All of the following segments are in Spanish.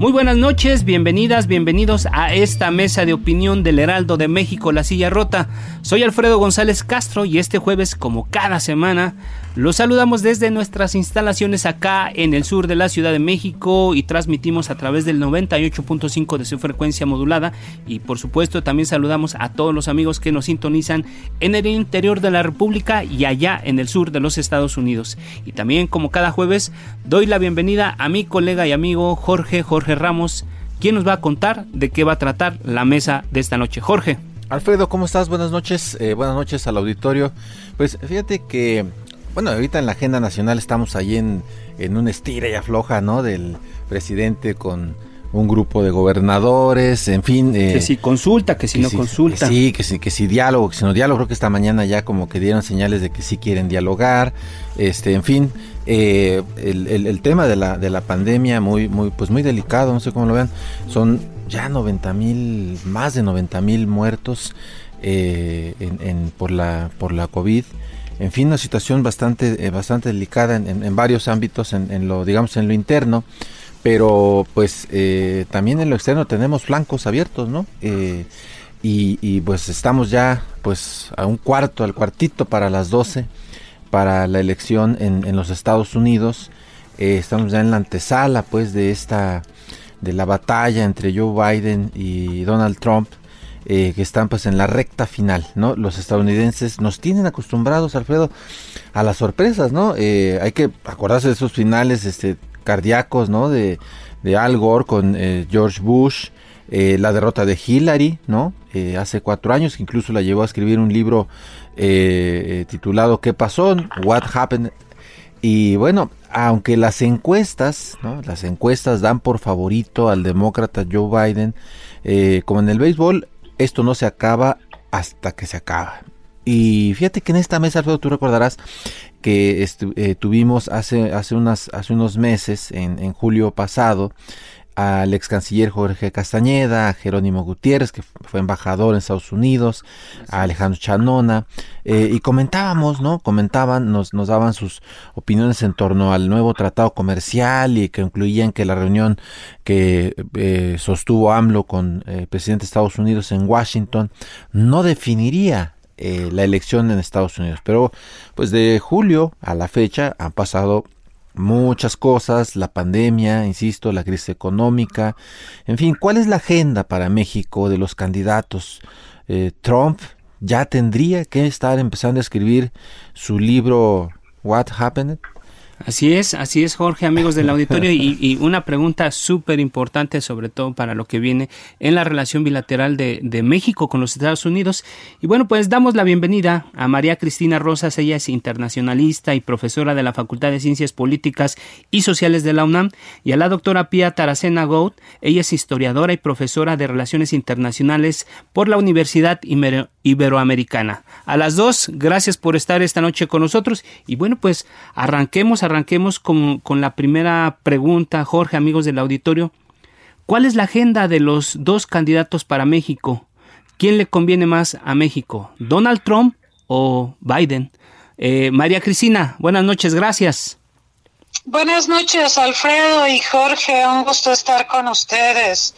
Muy buenas noches, bienvenidas, bienvenidos a esta mesa de opinión del Heraldo de México, La Silla Rota. Soy Alfredo González Castro y este jueves, como cada semana, los saludamos desde nuestras instalaciones acá en el sur de la Ciudad de México y transmitimos a través del 98.5 de su frecuencia modulada y por supuesto también saludamos a todos los amigos que nos sintonizan en el interior de la República y allá en el sur de los Estados Unidos. Y también como cada jueves doy la bienvenida a mi colega y amigo Jorge Jorge Ramos, quien nos va a contar de qué va a tratar la mesa de esta noche. Jorge. Alfredo, ¿cómo estás? Buenas noches, eh, buenas noches al auditorio. Pues fíjate que, bueno, ahorita en la agenda nacional estamos ahí en, en una estira y afloja, ¿no? Del presidente con un grupo de gobernadores, en fin. Eh, que si consulta, que si que no si- consulta. que sí, que sí, que si diálogo, que si no diálogo. Creo que esta mañana ya como que dieron señales de que sí quieren dialogar. Este, en fin, eh, el, el- el tema de la, de la pandemia muy, muy, pues muy delicado, no sé cómo lo vean. Son ya 90 mil, más de 90 mil muertos eh, en, en- por la, por la COVID. En fin, una situación bastante, eh, bastante delicada en, en- en varios ámbitos, en, en lo, digamos, en lo interno pero pues eh, también en lo externo tenemos flancos abiertos, ¿no? Eh, y, y, pues estamos ya pues a un cuarto, al cuartito para las 12 para la elección en, en los Estados Unidos. Eh, estamos ya en la antesala pues de esta de la batalla entre Joe Biden y Donald Trump eh, que están pues en la recta final, ¿no? Los estadounidenses nos tienen acostumbrados, Alfredo, a las sorpresas, ¿no? Eh, hay que acordarse de esos finales este, cardíacos, ¿no? De, de Al Gore con eh, George Bush, eh, la derrota de Hillary, ¿no? Eh, hace cuatro años, que incluso la llevó a escribir un libro titulado ¿Qué pasó? What Happened? Y bueno, aunque las encuestas, ¿no? las encuestas dan por favorito al demócrata Joe Biden, como en el béisbol, esto no se acaba hasta que se acaba. Y fíjate que en esta mesa, Alfredo, tú recordarás que eh, tuvimos hace, hace, unas, hace unos meses, en, en julio pasado, al ex canciller Jorge Castañeda, a Jerónimo Gutiérrez, que fue embajador en Estados Unidos, a Alejandro Chanona, eh, y comentábamos, ¿no? Comentaban, nos, nos daban sus opiniones en torno al nuevo tratado comercial y que incluían que la reunión que eh, sostuvo AMLO con eh, el presidente de Estados Unidos en Washington no definiría eh, la elección en Estados Unidos. Pero pues de julio a la fecha han pasado muchas cosas, la pandemia, insisto, la crisis económica, en fin, ¿cuál es la agenda para México de los candidatos? Eh, Trump ya tendría que estar empezando a escribir su libro What Happened. Así es, así es, Jorge, amigos del auditorio, y, una pregunta súper importante, sobre todo para lo que viene en la relación bilateral de, México con los Estados Unidos. Y bueno, pues damos la bienvenida a María Cristina Rosas, ella es internacionalista y profesora de la Facultad de Ciencias Políticas y Sociales de la UNAM, y a la doctora Pia Taracena Gout, ella es historiadora y profesora de Relaciones Internacionales por la Universidad Ibero- Iberoamericana. A las dos, gracias por estar esta noche con nosotros, y bueno, pues arranquemos, arranquemos con, con la primera pregunta, Jorge, amigos del auditorio. ¿Cuál es la agenda de los dos candidatos para México? ¿Quién le conviene más a México? ¿Donald Trump o Biden? Eh, María Cristina, buenas noches, gracias. Buenas noches, Alfredo y Jorge. Un gusto estar con ustedes.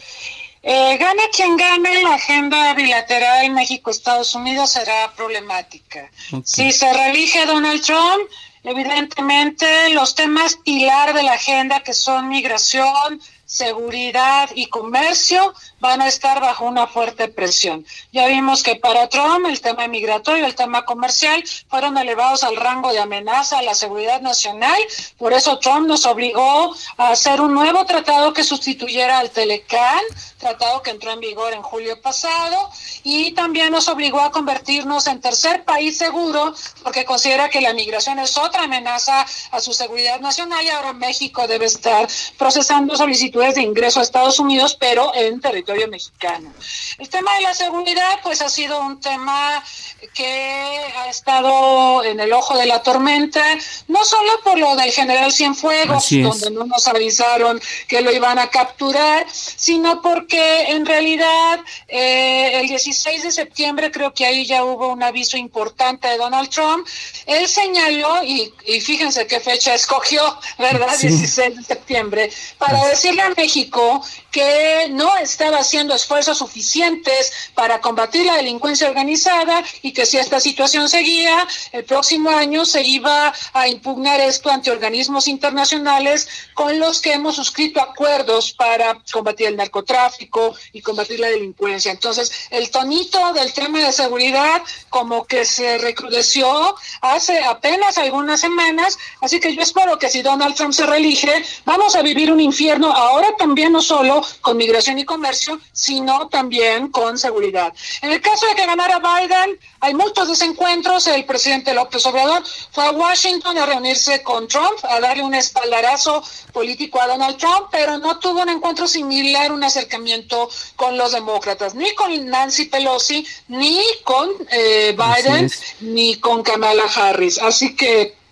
Eh, gane quien gane, la agenda bilateral México-Estados Unidos será problemática. Si se reelige Donald Trump, Evidentemente, los temas pilar de la agenda que son migración, seguridad y comercio van a estar bajo una fuerte presión. Ya vimos que para Trump el tema migratorio, el tema comercial fueron elevados al rango de amenaza a la seguridad nacional. Por eso Trump nos obligó a hacer un nuevo tratado que sustituyera al Telecan, tratado que entró en vigor en julio pasado, y también nos obligó a convertirnos en tercer país seguro porque considera que la migración es otra amenaza a su seguridad nacional y ahora México debe estar procesando solicitudes de ingreso a Estados Unidos, pero en territorio mexicano. El tema de la seguridad, pues ha sido un tema que ha estado en el ojo de la tormenta, no solo por lo del general Cienfuegos, donde no nos avisaron que lo iban a capturar, sino porque en realidad eh, el 16 de septiembre creo que ahí ya hubo un aviso importante de Donald Trump. Él señaló, y, fíjense qué fecha escogió, ¿verdad? 16 de septiembre, para decirle a México que no estaba haciendo esfuerzos suficientes para combatir la delincuencia organizada y que si esta situación seguía, el próximo año se iba a impugnar esto ante organismos internacionales con los que hemos suscrito acuerdos para combatir el narcotráfico y combatir la delincuencia. Entonces, el tonito del tema de seguridad como que se recrudeció hace apenas algunas semanas, así que yo espero que si Donald Trump se reelige, vamos a vivir un infierno ahora también no solo con migración y comercio, sino también con seguridad. En el caso de que ganara Biden, hay muchos desencuentros. El presidente López Obrador fue a Washington a reunirse con Trump, a darle un espaldarazo político a Donald Trump, pero no tuvo un encuentro similar, un acercamiento con los demócratas, ni con Nancy Pelosi, ni con eh, Biden, ni con Kamala Harris. Así que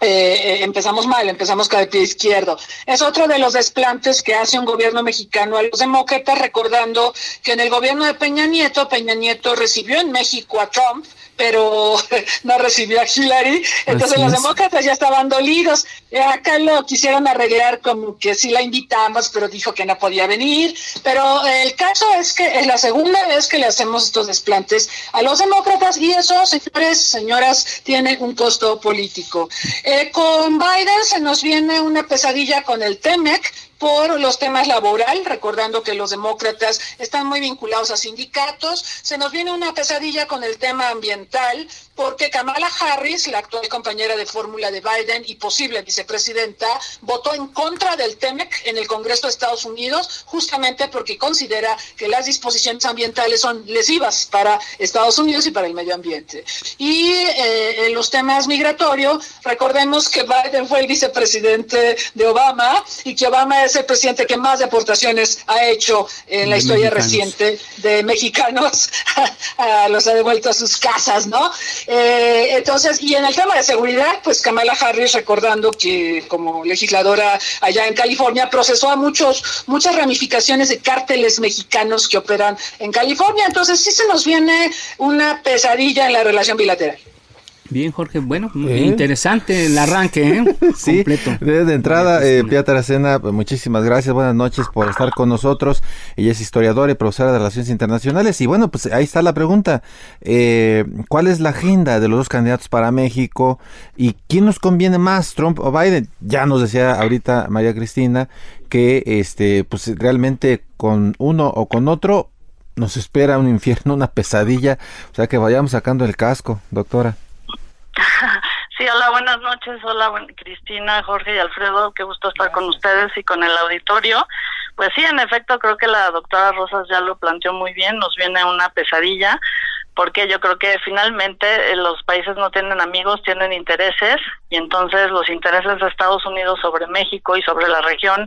eh, empezamos mal, empezamos cada pie izquierdo. Es otro de los desplantes que hace un gobierno mexicano a los demócratas, recordando que en el gobierno de Peña Nieto, Peña Nieto recibió en México a Trump, pero no recibió a Hillary. Entonces los demócratas ya estaban dolidos. Eh, acá lo quisieron arreglar como que sí la invitamos, pero dijo que no podía venir. Pero el caso es que es la segunda vez que le hacemos estos desplantes a los demócratas y eso, señores, señoras, tiene un costo político. Eh, con Biden se nos viene una pesadilla con el TEMEC, por los temas laboral, recordando que los demócratas están muy vinculados a sindicatos. Se nos viene una pesadilla con el tema ambiental, porque Kamala Harris, la actual compañera de fórmula de Biden y posible vicepresidenta, votó en contra del TEMEC en el Congreso de Estados Unidos, justamente porque considera que las disposiciones ambientales son lesivas para Estados Unidos y para el medio ambiente. Y eh, en los temas migratorios, recordemos que Biden fue el vicepresidente de Obama y que Obama es el presidente que más deportaciones ha hecho en la historia reciente de mexicanos, los ha devuelto a sus casas, ¿no? Eh, entonces, y en el tema de seguridad, pues Kamala Harris, recordando que como legisladora allá en California, procesó a muchos, muchas ramificaciones de cárteles mexicanos que operan en California. Entonces, sí se nos viene una pesadilla en la relación bilateral. Bien, Jorge. Bueno, interesante el arranque, ¿eh? sí, Completo. de entrada, eh, Pia Taracena, pues, muchísimas gracias. Buenas noches por estar con nosotros. Ella es historiadora y profesora de Relaciones Internacionales. Y bueno, pues ahí está la pregunta. Eh, ¿Cuál es la agenda de los dos candidatos para México? ¿Y quién nos conviene más, Trump o Biden? Ya nos decía ahorita María Cristina que este, pues realmente con uno o con otro nos espera un infierno, una pesadilla. O sea que vayamos sacando el casco, doctora. Sí, hola, buenas noches. Hola, Cristina, Jorge y Alfredo. Qué gusto estar con ustedes y con el auditorio. Pues sí, en efecto, creo que la doctora Rosas ya lo planteó muy bien. Nos viene una pesadilla porque yo creo que finalmente eh, los países no tienen amigos, tienen intereses y entonces los intereses de Estados Unidos sobre México y sobre la región,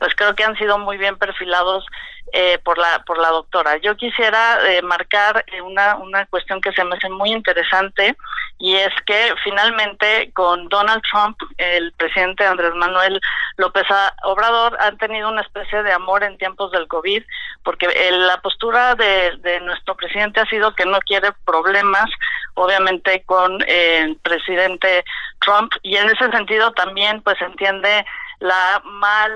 pues creo que han sido muy bien perfilados eh, por la por la doctora. Yo quisiera eh, marcar eh, una una cuestión que se me hace muy interesante y es que finalmente con Donald Trump, el presidente Andrés Manuel López Obrador han tenido una especie de amor en tiempos del COVID, porque la postura de, de nuestro presidente ha sido que no quiere problemas, obviamente con el presidente Trump y en ese sentido también pues entiende la mal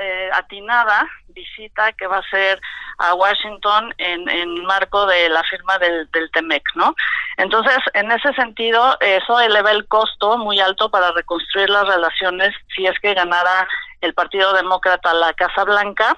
eh, atinada visita que va a hacer a Washington en, en marco de la firma del, del TEMEC, ¿no? Entonces, en ese sentido, eso eleva el costo muy alto para reconstruir las relaciones si es que ganara el Partido Demócrata la Casa Blanca.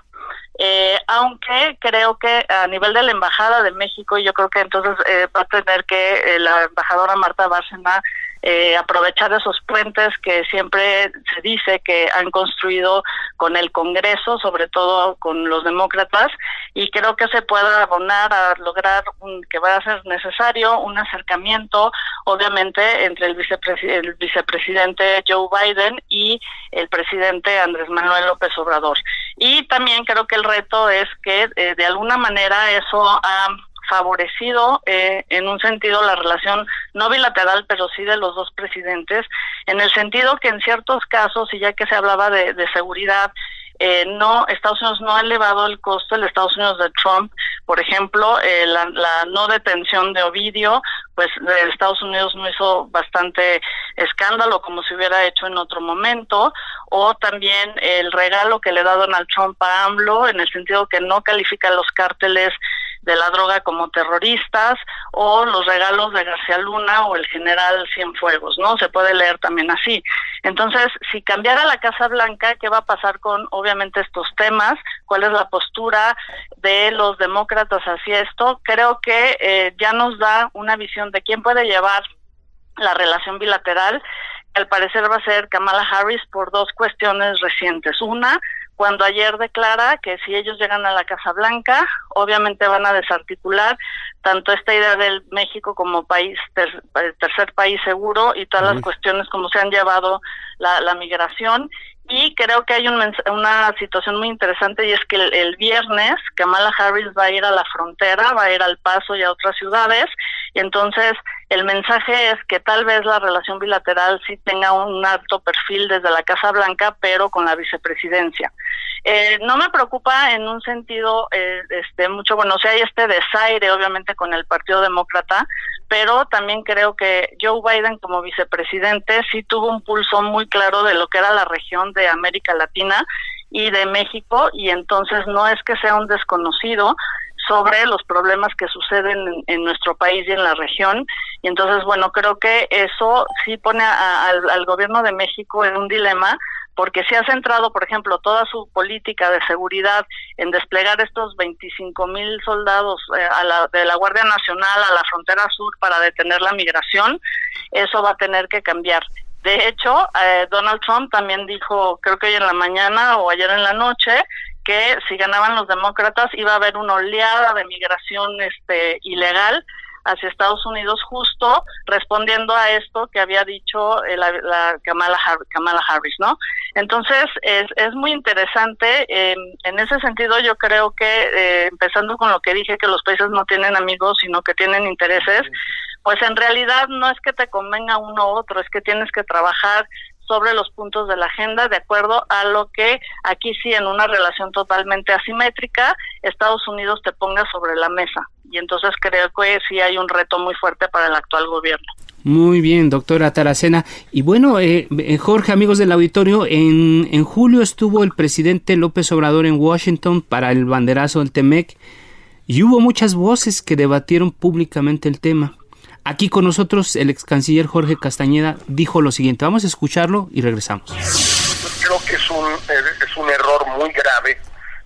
Eh, aunque creo que a nivel de la Embajada de México, yo creo que entonces eh, va a tener que eh, la embajadora Marta Bárcena eh, aprovechar esos puentes que siempre se dice que han construido con el Congreso, sobre todo con los demócratas, y creo que se puede abonar a lograr un, que va a ser necesario un acercamiento, obviamente, entre el, el vicepresidente Joe Biden y el presidente Andrés Manuel López Obrador. Y también creo que el reto es que eh, de alguna manera eso ha favorecido eh, en un sentido la relación no bilateral, pero sí de los dos presidentes, en el sentido que en ciertos casos, y ya que se hablaba de, de seguridad, eh, no Estados Unidos no ha elevado el costo el Estados Unidos de Trump por ejemplo eh, la, no detención de Ovidio pues Estados Unidos no hizo bastante escándalo como se hubiera hecho en otro momento o también el regalo que le da Donald Trump a AMLO en el sentido que no califica los cárteles de la droga como terroristas o los regalos de García Luna o el general Cienfuegos, ¿no? Se puede leer también así. Entonces, si cambiara la Casa Blanca, ¿qué va a pasar con obviamente estos temas? ¿Cuál es la postura de los demócratas hacia esto? Creo que eh, ya nos da una visión de quién puede llevar la relación bilateral al parecer va a ser Kamala Harris por dos cuestiones recientes. Una, cuando ayer declara que si ellos llegan a la Casa Blanca, obviamente van a desarticular tanto esta idea del México como país ter, tercer país seguro y todas las cuestiones como se han llevado la, la migración y creo que hay un, una situación muy interesante y es que el, el, viernes Kamala Harris va a ir a la frontera, va a ir al Paso y a otras ciudades y entonces el mensaje es que tal vez la relación bilateral sí tenga un alto perfil desde la Casa Blanca, pero con la vicepresidencia. Eh, no me preocupa en un sentido eh, este mucho, bueno, si hay este desaire obviamente con el Partido Demócrata, pero también creo que Joe Biden como vicepresidente sí tuvo un pulso muy claro de lo que era la región de América Latina y de México y entonces no es que sea un desconocido, sobre los problemas que suceden en, en, nuestro país y en la región. Y entonces, bueno, creo que eso sí pone a, al, al gobierno de México en un dilema porque se ha centrado, por ejemplo, toda su política de seguridad en desplegar estos 25 mil soldados eh, a la, de la Guardia Nacional a la frontera sur para detener la migración, eso va a tener que cambiar. De hecho, eh, Donald Trump también dijo, creo que hoy en la mañana o ayer en la noche, que si ganaban los demócratas iba a haber una oleada de migración este ilegal hacia Estados Unidos justo respondiendo a esto que había dicho eh, la, la Kamala, Harris, Kamala, Harris, ¿no? Entonces es, es muy interesante. Eh, en ese sentido yo creo que eh, empezando con lo que dije que los países no tienen amigos sino que tienen intereses, pues en realidad no es que te convenga uno u otro, es que tienes que trabajar sobre los puntos de la agenda de acuerdo a lo que aquí sí en una relación totalmente asimétrica Estados Unidos te ponga sobre la mesa y entonces creo que sí hay un reto muy fuerte para el actual gobierno. Muy bien, doctora Taracena. Y bueno, eh, Jorge, amigos del auditorio, en, en julio estuvo el presidente López Obrador en Washington para el banderazo del TEMEC y hubo muchas voces que debatieron públicamente el tema. Aquí con nosotros el ex canciller Jorge Castañeda dijo lo siguiente. Vamos a escucharlo y regresamos. Creo que es un, es un error muy grave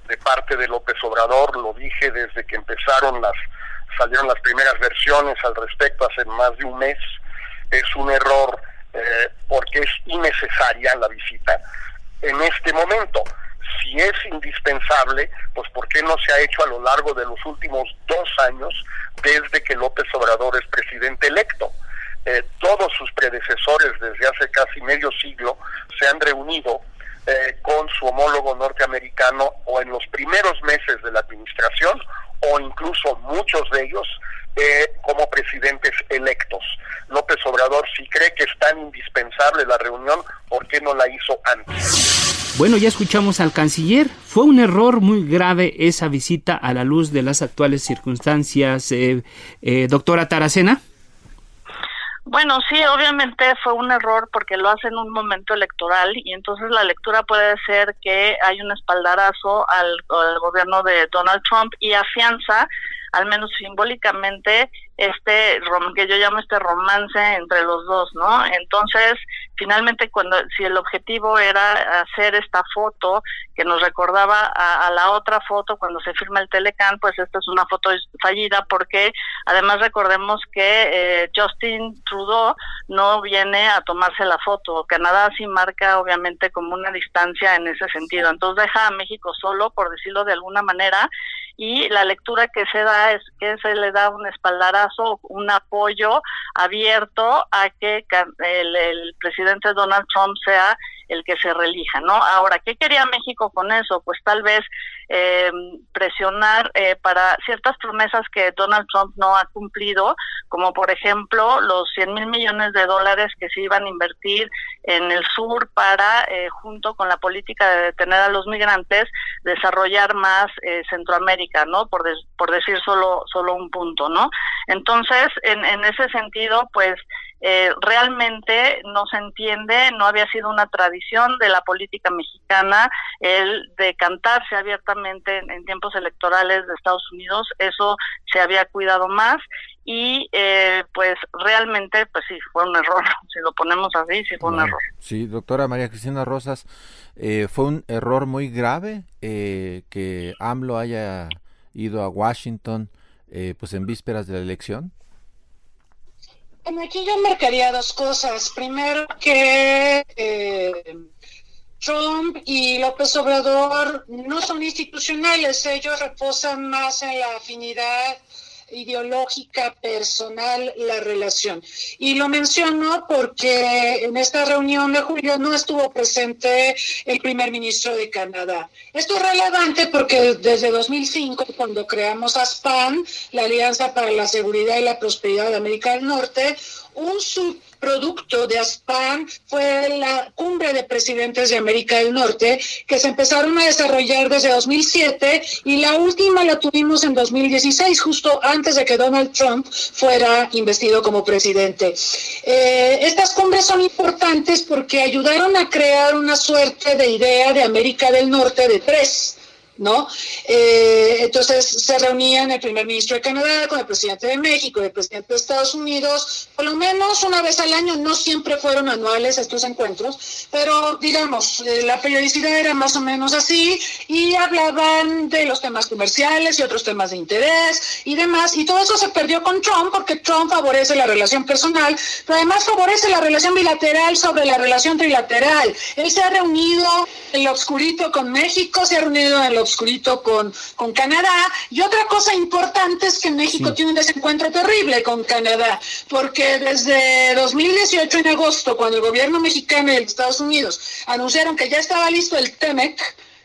de parte de López Obrador. Lo dije desde que empezaron las salieron las primeras versiones al respecto hace más de un mes. Es un error eh, porque es innecesaria la visita en este momento si es indispensable, pues ¿por qué no se ha hecho a lo largo de los últimos dos años desde que López Obrador es presidente electo? Eh, todos sus predecesores desde hace casi medio siglo se han reunido eh, con su homólogo norteamericano o en los primeros meses de la administración o incluso muchos de ellos eh, como presidentes electos. López Obrador, si cree que es tan indispensable la reunión, ¿por qué no la hizo antes? Bueno, ya escuchamos al canciller. Fue un error muy grave esa visita a la luz de las actuales circunstancias, eh, eh, doctora Taracena. Bueno, sí, obviamente fue un error porque lo hace en un momento electoral y entonces la lectura puede ser que hay un espaldarazo al, al gobierno de Donald Trump y afianza al menos simbólicamente, este que yo llamo este romance entre los dos, ¿no? Entonces, finalmente, cuando si el objetivo era hacer esta foto que nos recordaba a, la otra foto cuando se firma el Telecan, pues esta es una foto fallida porque además recordemos que eh, Justin Trudeau no viene a tomarse la foto. Canadá sí marca obviamente como una distancia en ese sentido. Entonces deja a México solo, por decirlo de alguna manera, y la lectura que se da es que se le da un espaldarazo, un apoyo abierto a que el, el presidente Donald Trump sea el que se relija, ¿no? Ahora, ¿qué quería México con eso? Pues tal vez eh, presionar eh, para ciertas promesas que Donald Trump no ha cumplido, como por ejemplo los 100 mil millones de dólares que se iban a invertir en el sur para, eh, junto con la política de detener a los migrantes, desarrollar más Centroamérica, ¿no? Por, por decir solo, solo un punto, ¿no? Entonces, en, en ese sentido, pues eh, realmente no se entiende, no había sido una tradición de la política mexicana el de cantarse abiertamente en, tiempos electorales de Estados Unidos, eso se había cuidado más y eh, pues realmente pues sí fue un error, si lo ponemos así, sí fue un error. Sí, doctora María Cristina Rosas, eh, fue un error muy grave que AMLO haya ido a Washington pues en vísperas de la elección. Bueno, aquí yo marcaría dos cosas. Primero que eh, Trump y López Obrador no son institucionales, ellos reposan más en la afinidad ideológica, personal, la relación. Y lo menciono porque en esta reunión de julio no estuvo presente el primer ministro de Canadá. Esto es relevante porque desde 2005, cuando creamos ASPAN, la Alianza para la Seguridad y la Prosperidad de América del Norte, un subproducto de ASPAN fue la cumbre de presidentes de América del Norte que se empezaron a desarrollar desde 2007 y la última la tuvimos en 2016, justo antes de que Donald Trump fuera investido como presidente. Eh, estas cumbres son importantes porque ayudaron a crear una suerte de idea de América del Norte de tres ¿no? Eh, entonces se reunían el primer ministro de Canadá con el presidente de México, el presidente de Estados Unidos, por lo menos una vez al año, no siempre fueron anuales estos encuentros, pero digamos, eh, la periodicidad era más o menos así y hablaban de los temas comerciales y otros temas de interés y demás, y todo eso se perdió con Trump porque Trump favorece la relación personal, pero además favorece la relación bilateral sobre la relación trilateral. Él se ha reunido en lo oscurito con México, se ha reunido en lo oscurito con, con Canadá. Y otra cosa importante es que México tiene un desencuentro terrible con Canadá, porque desde 2018, en agosto, cuando el gobierno mexicano y el Estados Unidos anunciaron que ya estaba listo el TEMEC,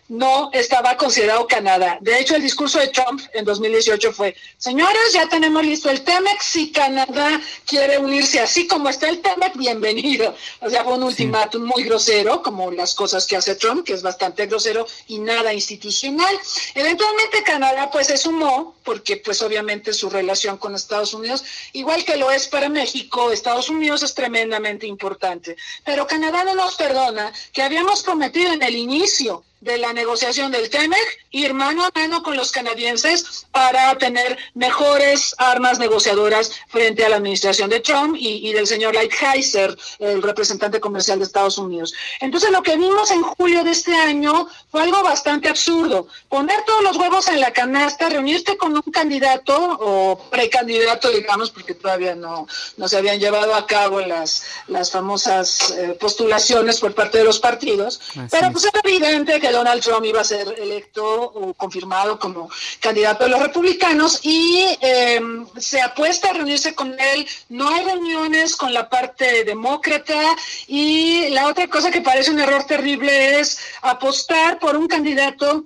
no estaba considerado Canadá. De hecho, el discurso de Trump en 2018 fue, señores, ya tenemos listo el TEMEC, si Canadá quiere unirse así como está el TEMEC, bienvenido. O sea, fue un ultimátum muy grosero, como las cosas que hace Trump, que es bastante grosero y nada institucional. Eventualmente Canadá pues se sumó, porque pues obviamente su relación con Estados Unidos, igual que lo es para México, Estados Unidos es tremendamente importante. Pero Canadá no nos perdona que habíamos prometido en el inicio de la negociación del TEMEC, ir mano a mano con los canadienses para tener mejores armas negociadoras frente a la administración de Trump y, del señor Lighthizer, el representante comercial de Estados Unidos. Entonces lo que vimos en julio de este año fue algo bastante absurdo. Poner todos los huevos en la canasta, reunirte con un candidato o precandidato, digamos, porque todavía no, no se habían llevado a cabo las, las famosas eh, postulaciones por parte de los partidos, pero pues era evidente que Donald Trump iba a ser electo o confirmado como candidato de los republicanos y eh, se apuesta a reunirse con él. No hay reuniones con la parte demócrata y la otra cosa que parece un error terrible es apostar por un candidato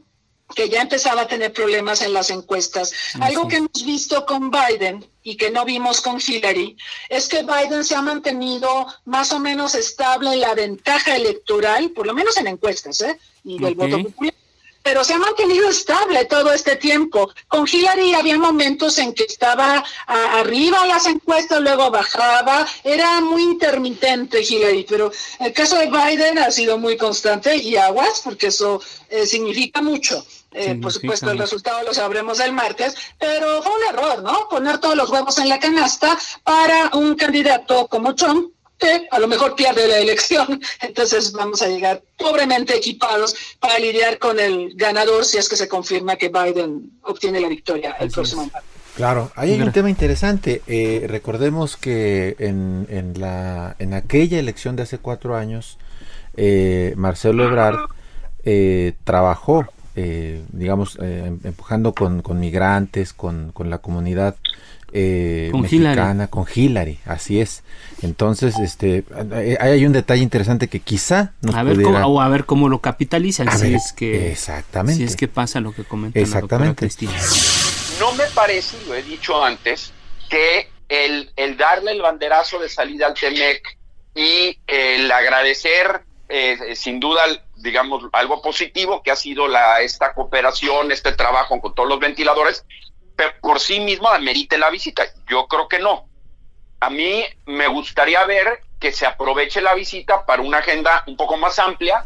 que ya empezaba a tener problemas en las encuestas. Algo que hemos visto con Biden y que no vimos con Hillary es que Biden se ha mantenido más o menos estable en la ventaja electoral, por lo menos en encuestas, ¿eh? y del voto popular pero se ha mantenido estable todo este tiempo. Con Hillary había momentos en que estaba arriba las encuestas, luego bajaba, era muy intermitente Hillary, pero el caso de Biden ha sido muy constante y aguas, porque eso eh, significa mucho. Eh, por supuesto, el resultado lo sabremos el martes, pero fue un error, ¿no? Poner todos los huevos en la canasta para un candidato como Trump, que a lo mejor pierde la elección. Entonces vamos a llegar pobremente equipados para lidiar con el ganador si es que se confirma que Biden obtiene la victoria el próximo martes. Claro, ahí hay un tema interesante. Eh, recordemos que en, en, la, en aquella elección de hace cuatro años, eh, Marcelo Ebrard eh, trabajó eh, digamos, eh, em, empujando con, migrantes, con, la comunidad eh, mexicana, con Hillary, así es. Entonces, este, hay un detalle interesante que quizá nos a ver cómo, o a ver cómo lo capitalizan, si es que exactamente, si es que pasa lo que comenta exactamente. Cristina. No me parece, lo he dicho antes, que el, el darle el banderazo de salida al Temec y el agradecer sin duda digamos, algo positivo que ha sido la, esta cooperación, este trabajo con todos los ventiladores, pero por sí mismo amerite la visita. Yo creo que no. A mí me gustaría ver que se aproveche la visita para una agenda un poco más amplia,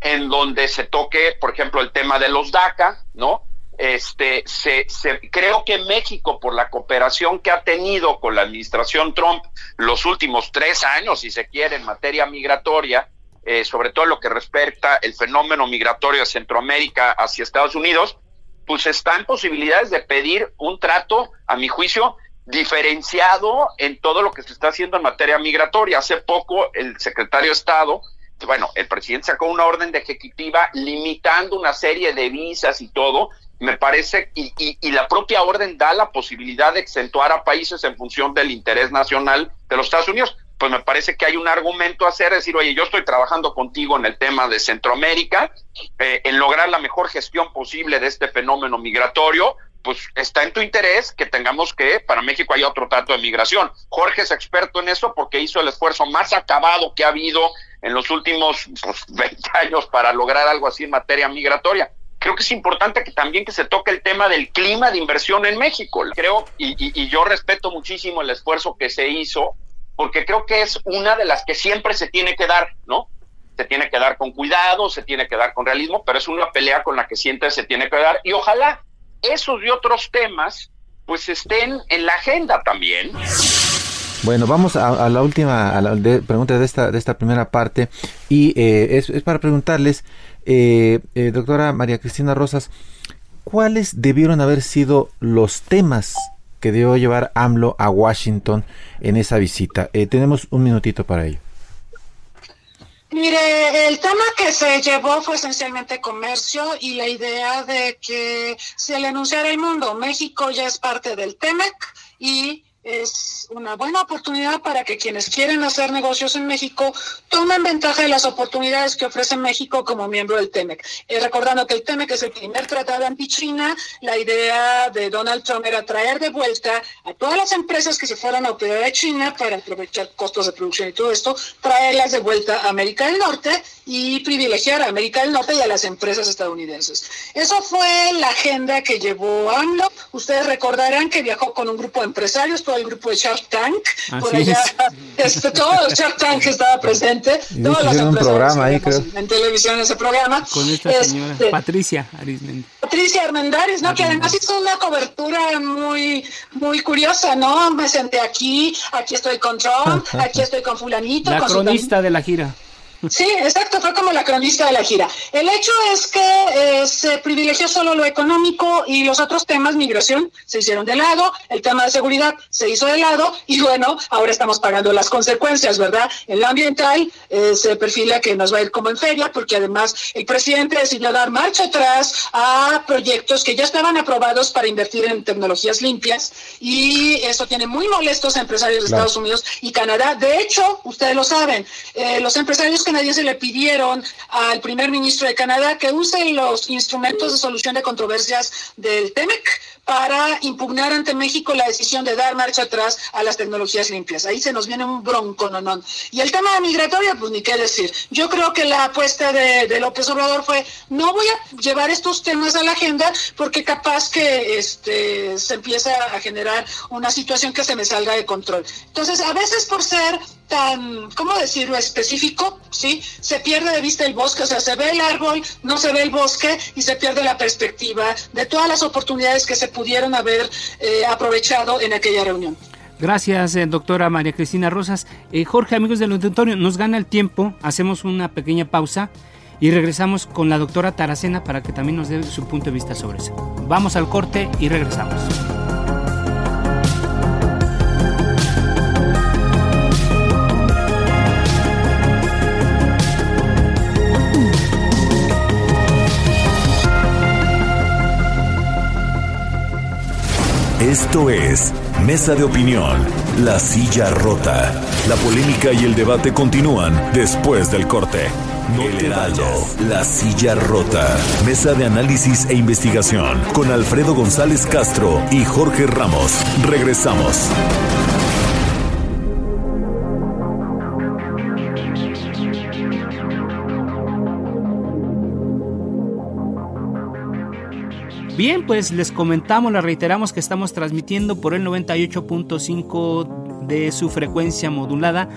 en donde se toque, por ejemplo, el tema de los DACA, ¿no? Este, se, se, creo que México, por la cooperación que ha tenido con la administración Trump los últimos tres años, si se quiere, en materia migratoria, eh, sobre todo lo que respecta el fenómeno migratorio de Centroamérica hacia Estados Unidos, pues están posibilidades de pedir un trato, a mi juicio, diferenciado en todo lo que se está haciendo en materia migratoria. Hace poco el secretario de Estado, bueno, el presidente sacó una orden de ejecutiva limitando una serie de visas y todo, me parece, y, y, y, la propia orden da la posibilidad de exentuar a países en función del interés nacional de los Estados Unidos pues me parece que hay un argumento a hacer, decir, oye, yo estoy trabajando contigo en el tema de Centroamérica, eh, en lograr la mejor gestión posible de este fenómeno migratorio, pues está en tu interés que tengamos que, para México hay otro trato de migración. Jorge es experto en eso porque hizo el esfuerzo más acabado que ha habido en los últimos pues, 20 años para lograr algo así en materia migratoria creo que es importante que también que se toque el tema del clima de inversión en México. Creo, y, y, yo respeto muchísimo el esfuerzo que se hizo porque creo que es una de las que siempre se tiene que dar, ¿no? Se tiene que dar con cuidado, se tiene que dar con realismo, pero es una pelea con la que siempre se tiene que dar y ojalá esos y otros temas pues estén en la agenda también. Bueno, vamos a, la última pregunta de esta, de esta primera parte y eh, es, para preguntarles, eh, eh, doctora María Cristina Rosas, ¿cuáles debieron haber sido los temas que debió llevar AMLO a Washington en esa visita. Eh, tenemos un minutito para ello. Mire, el tema que se llevó fue esencialmente comercio y la idea de que se le anunciara al mundo, México ya es parte del TEMEC y es una buena oportunidad para que quienes quieren hacer negocios en México tomen ventaja de las oportunidades que ofrece México como miembro del TEMEC. Eh, recordando que el TEMEC es el primer tratado anti-China, la idea de Donald Trump era traer de vuelta a todas las empresas que se fueran a operar a China para aprovechar costos de producción y todo esto, traerlas de vuelta a América del Norte y privilegiar a América del Norte y a las empresas estadounidenses. Eso fue la agenda que llevó AMLO. Ustedes recordarán que viajó con un grupo de empresarios el grupo de Shark Tank. por allá, este, todo el Shark Tank estaba presente. todos los un programa ahí, creo. En televisión ese programa. Con esta señora, este, Patricia Arismendi. Patricia Armendáriz, ¿no? Que además hizo una cobertura muy, muy curiosa, ¿no? Me senté aquí, aquí estoy con Trump, aquí estoy con fulanito. La cronista de la gira. Sí, exacto, fue como la cronista de la gira. El hecho es que eh, se privilegió solo lo económico y los otros temas, migración, se hicieron de lado, el tema de seguridad se hizo de lado y bueno, ahora estamos pagando las consecuencias, ¿verdad? En lo ambiental eh, se perfila que nos va a ir como en feria porque además el presidente decidió dar marcha atrás a proyectos que ya estaban aprobados para invertir en tecnologías limpias y eso tiene muy molestos a empresarios de Estados Unidos y Canadá. De hecho, ustedes lo saben, eh, los empresarios que se le pidieron al primer ministro de Canadá que use los instrumentos de solución de controversias del TEMEC para impugnar ante México la decisión de dar marcha atrás a las tecnologías limpias. Ahí se nos viene un bronco, no, no. Y el tema de migratoria, pues ni qué decir. Yo creo que la apuesta de, de López Obrador fue, no voy a llevar estos temas a la agenda porque capaz que este, se empieza a generar una situación que se me salga de control. Entonces, a veces por ser tan, ¿cómo decirlo?, específico, ¿sí? Se pierde de vista el bosque, o sea, se ve el árbol, no se ve el bosque y se pierde la perspectiva de todas las oportunidades que se pudieron haber eh, aprovechado en aquella reunión. Gracias, eh, doctora María Cristina Rosas. Eh, Jorge, amigos del auditorio, nos gana el tiempo, hacemos una pequeña pausa y regresamos con la doctora Taracena para que también nos dé su punto de vista sobre eso. Vamos al corte y regresamos. Esto es Mesa de Opinión, La Silla Rota. La polémica y el debate continúan después del corte. No el Heraldo, La Silla Rota. Mesa de análisis e investigación con Alfredo González Castro y Jorge Ramos. Regresamos. Bien, pues les comentamos, les reiteramos que estamos transmitiendo por el 98.5 de su frecuencia modulada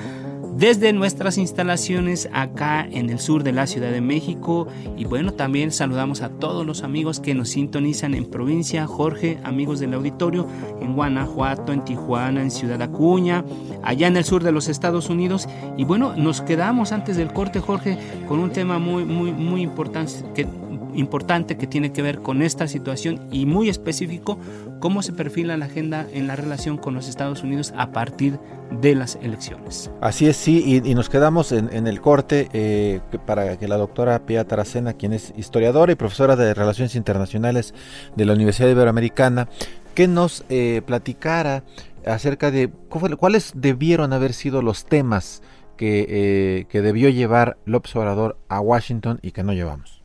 desde nuestras instalaciones acá en el sur de la Ciudad de México. Y bueno, también saludamos a todos los amigos que nos sintonizan en provincia, Jorge, amigos del auditorio, en Guanajuato, en Tijuana, en Ciudad Acuña, allá en el sur de los Estados Unidos. Y bueno, nos quedamos antes del corte, Jorge, con un tema muy, muy, muy importante que importante que tiene que ver con esta situación y muy específico cómo se perfila la agenda en la relación con los Estados Unidos a partir de las elecciones. Así es, sí, y, nos quedamos en, el corte eh, para que la doctora Pia Taracena, quien es historiadora y profesora de Relaciones Internacionales de la Universidad Iberoamericana, que nos eh, platicara acerca de cuáles debieron haber sido los temas que, eh, que debió llevar López Obrador a Washington y que no llevamos.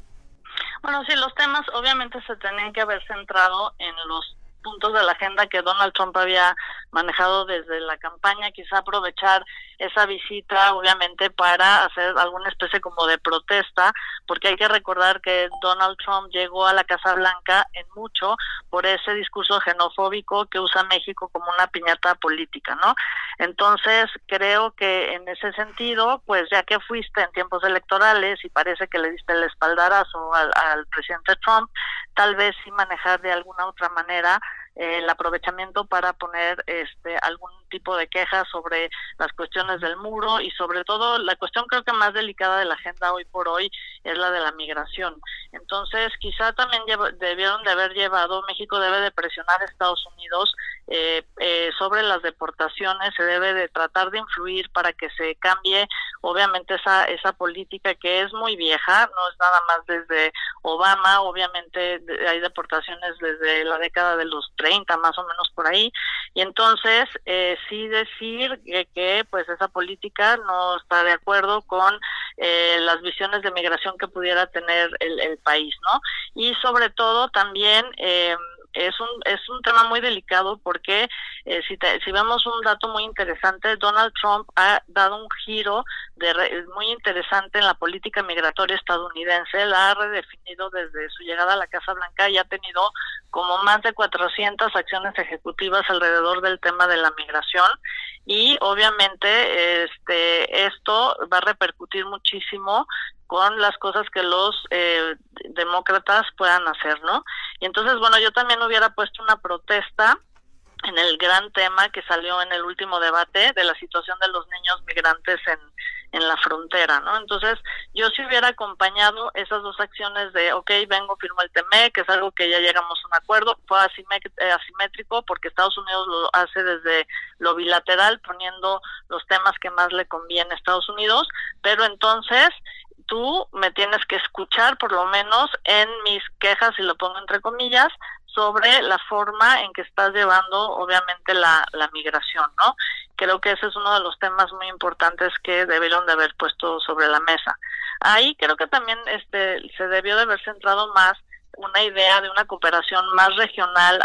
Bueno, sí, los temas obviamente se tenían que haber centrado en los puntos de la agenda que Donald Trump había manejado desde la campaña, quizá aprovechar esa visita obviamente para hacer alguna especie como de protesta, porque hay que recordar que Donald Trump llegó a la Casa Blanca en mucho por ese discurso xenofóbico que usa México como una piñata política, ¿no? Entonces, creo que en ese sentido, pues ya que fuiste en tiempos electorales y parece que le diste el espaldarazo al, al presidente Trump, tal vez sí manejar de alguna otra manera el aprovechamiento para poner este algún tipo de quejas sobre las cuestiones del muro y sobre todo la cuestión creo que más delicada de la agenda hoy por hoy es la de la migración. Entonces, quizá también debieron de haber llevado, México debe de presionar a Estados Unidos eh, eh, sobre las deportaciones, se debe de tratar de influir para que se cambie, obviamente, esa, esa política que es muy vieja, no es nada más desde Obama, obviamente hay deportaciones desde la década de los 30, más o menos por ahí, y entonces eh, sí decir que, pues esa política no está de acuerdo con eh, las visiones de migración que pudiera tener el, el país, ¿no? Y sobre todo también... Eh, es un, es un tema muy delicado porque eh, si, si vemos un dato muy interesante, Donald Trump ha dado un giro de muy interesante en la política migratoria estadounidense, la ha redefinido desde su llegada a la Casa Blanca y ha tenido como más de 400 acciones ejecutivas alrededor del tema de la migración y obviamente este esto va a repercutir muchísimo con las cosas que los eh, demócratas puedan hacer, ¿no? Y entonces, bueno, yo también hubiera puesto una protesta en el gran tema que salió en el último debate de la situación de los niños migrantes en, en la frontera, ¿no? Entonces, yo si hubiera acompañado esas dos acciones de, ok, vengo, firmo el TME, que es algo que ya llegamos a un acuerdo, fue eh, asimétrico porque Estados Unidos lo hace desde lo bilateral, poniendo los temas que más le conviene a Estados Unidos, pero entonces tú me tienes que escuchar por lo menos en mis quejas, y lo pongo entre comillas, sobre la forma en que estás llevando obviamente la, la migración, ¿no? Creo que ese es uno de los temas muy importantes que debieron de haber puesto sobre la mesa. Ahí creo que también este se debió de haber centrado más una idea de una cooperación más regional,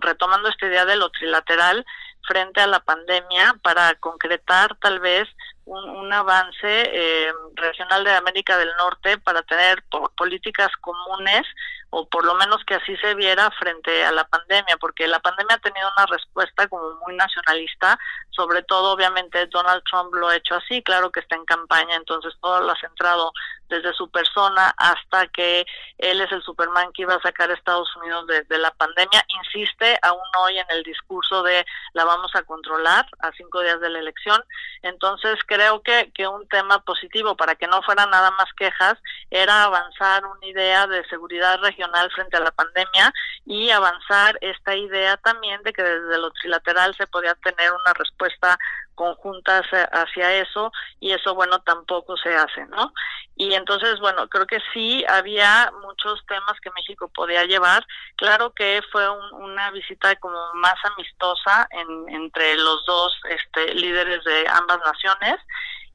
retomando esta idea de lo trilateral frente a la pandemia para concretar tal vez un, avance eh, regional de América del Norte para tener políticas comunes o por lo menos que así se viera frente a la pandemia, porque la pandemia ha tenido una respuesta como muy nacionalista, sobre todo obviamente Donald Trump lo ha hecho así, claro que está en campaña, entonces todo lo ha centrado desde su persona hasta que él es el Superman que iba a sacar a Estados Unidos de, la pandemia, insiste aún hoy en el discurso de la vamos a controlar a cinco días de la elección, entonces creo que, que un tema positivo para que no fueran nada más quejas era avanzar una idea de seguridad regional frente a la pandemia y avanzar esta idea también de que desde lo trilateral se podía tener una respuesta conjunta hacia, eso y eso bueno tampoco se hace, ¿no? Y entonces bueno creo que sí había muchos temas que México podía llevar. Claro que fue una visita como más amistosa entre los dos este, líderes de ambas naciones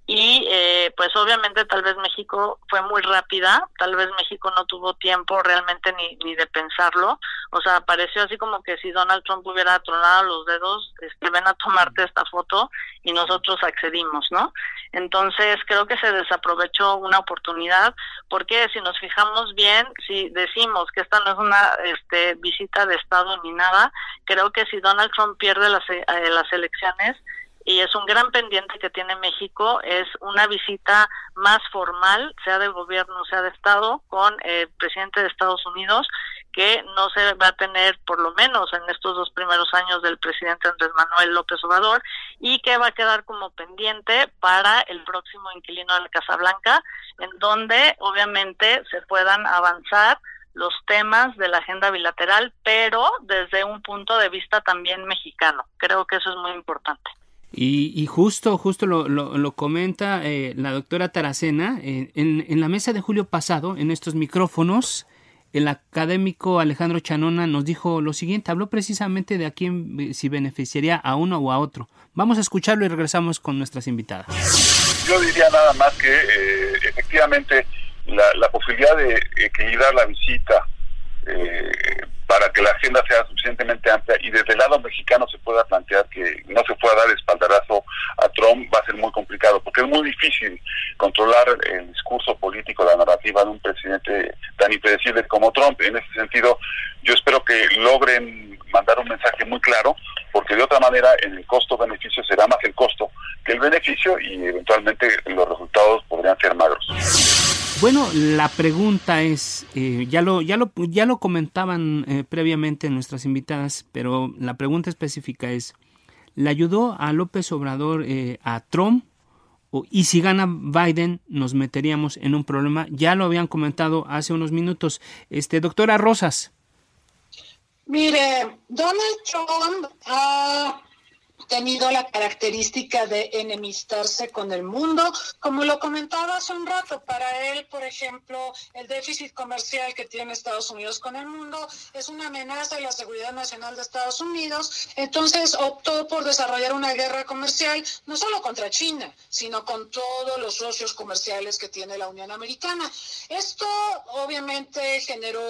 y eh, pues obviamente tal vez México fue muy rápida, tal vez México no tuvo tiempo realmente ni, ni de pensarlo, o sea, pareció así como que si Donald Trump hubiera tronado los dedos, este, ven a tomarte esta foto y nosotros accedimos, ¿no? Entonces creo que se desaprovechó una oportunidad, porque si nos fijamos bien, si decimos que esta no es una este, visita de Estado ni nada, creo que si Donald Trump pierde las, eh, las elecciones, y es un gran pendiente que tiene México, es una visita más formal, sea de gobierno, sea de Estado, con el presidente de Estados Unidos, que no se va a tener por lo menos en estos dos primeros años del presidente Andrés Manuel López Obrador y que va a quedar como pendiente para el próximo inquilino de la Casa Blanca, en donde obviamente se puedan avanzar los temas de la agenda bilateral, pero desde un punto de vista también mexicano. Creo que eso es muy importante. Y, justo, justo lo, lo, comenta eh, la doctora Taracena en, en, la mesa de julio pasado, en estos micrófonos, el académico Alejandro Chanona nos dijo lo siguiente, habló precisamente de a quién si beneficiaría a uno o a otro. Vamos a escucharlo y regresamos con nuestras invitadas. Yo diría nada más que eh, efectivamente la, posibilidad de equilibrar la visita eh, para que la agenda sea suficientemente amplia y desde el lado mexicano se pueda plantear que no se pueda dar espaldarazo a Trump va a ser muy complicado porque es muy difícil controlar el discurso político, la narrativa de un presidente tan impredecible como Trump. En ese sentido, yo espero que logren mandar un mensaje muy claro porque de otra manera el costo-beneficio será más el costo que el beneficio y eventualmente los resultados podrían ser magros. Bueno, la pregunta es, eh, ya lo ya lo ya lo comentaban eh, previamente nuestras invitadas, pero la pregunta específica es, ¿le ayudó a López Obrador eh, a Trump? Y si gana Biden, nos meteríamos en un problema. Ya lo habían comentado hace unos minutos. Este, doctora Rosas. Mire, Donald Trump ha tenido la característica de enemistarse con el mundo. Como lo comentaba hace un rato, para él, por ejemplo, el déficit comercial que tiene Estados Unidos con el mundo es una amenaza a la seguridad nacional de Estados Unidos. Entonces optó por desarrollar una guerra comercial, no solo contra China, sino con todos los socios comerciales que tiene la Unión Americana. Esto obviamente generó